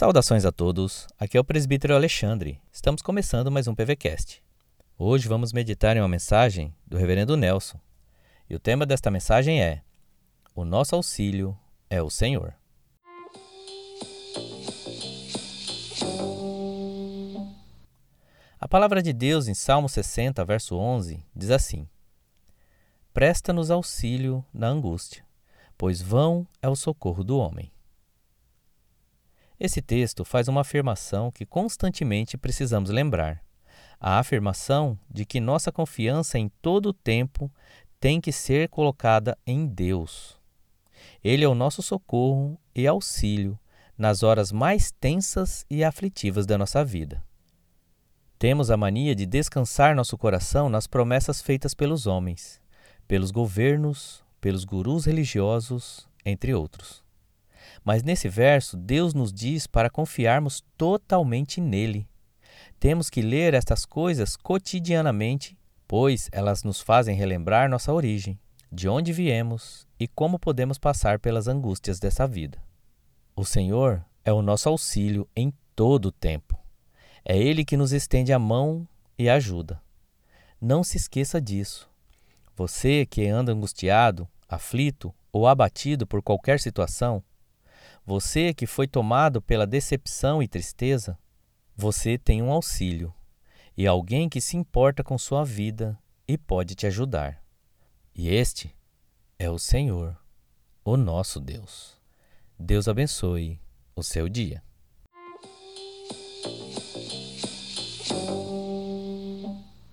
Saudações a todos, aqui é o presbítero Alexandre. Estamos começando mais um PVCast. Hoje vamos meditar em uma mensagem do reverendo Nelson. E o tema desta mensagem é: O nosso auxílio é o Senhor. A palavra de Deus em Salmo 60, verso 11, diz assim: Presta-nos auxílio na angústia, pois vão é o socorro do homem. Esse texto faz uma afirmação que constantemente precisamos lembrar. A afirmação de que nossa confiança em todo o tempo tem que ser colocada em Deus. Ele é o nosso socorro e auxílio nas horas mais tensas e aflitivas da nossa vida. Temos a mania de descansar nosso coração nas promessas feitas pelos homens, pelos governos, pelos gurus religiosos, entre outros. Mas nesse verso, Deus nos diz para confiarmos totalmente nele. Temos que ler estas coisas cotidianamente, pois elas nos fazem relembrar nossa origem, de onde viemos e como podemos passar pelas angústias dessa vida. O Senhor é o nosso auxílio em todo o tempo. É Ele que nos estende a mão e ajuda. Não se esqueça disso. Você que anda angustiado, aflito ou abatido por qualquer situação, você que foi tomado pela decepção e tristeza, você tem um auxílio e alguém que se importa com sua vida e pode te ajudar. E este é o Senhor, o nosso Deus. Deus abençoe o seu dia.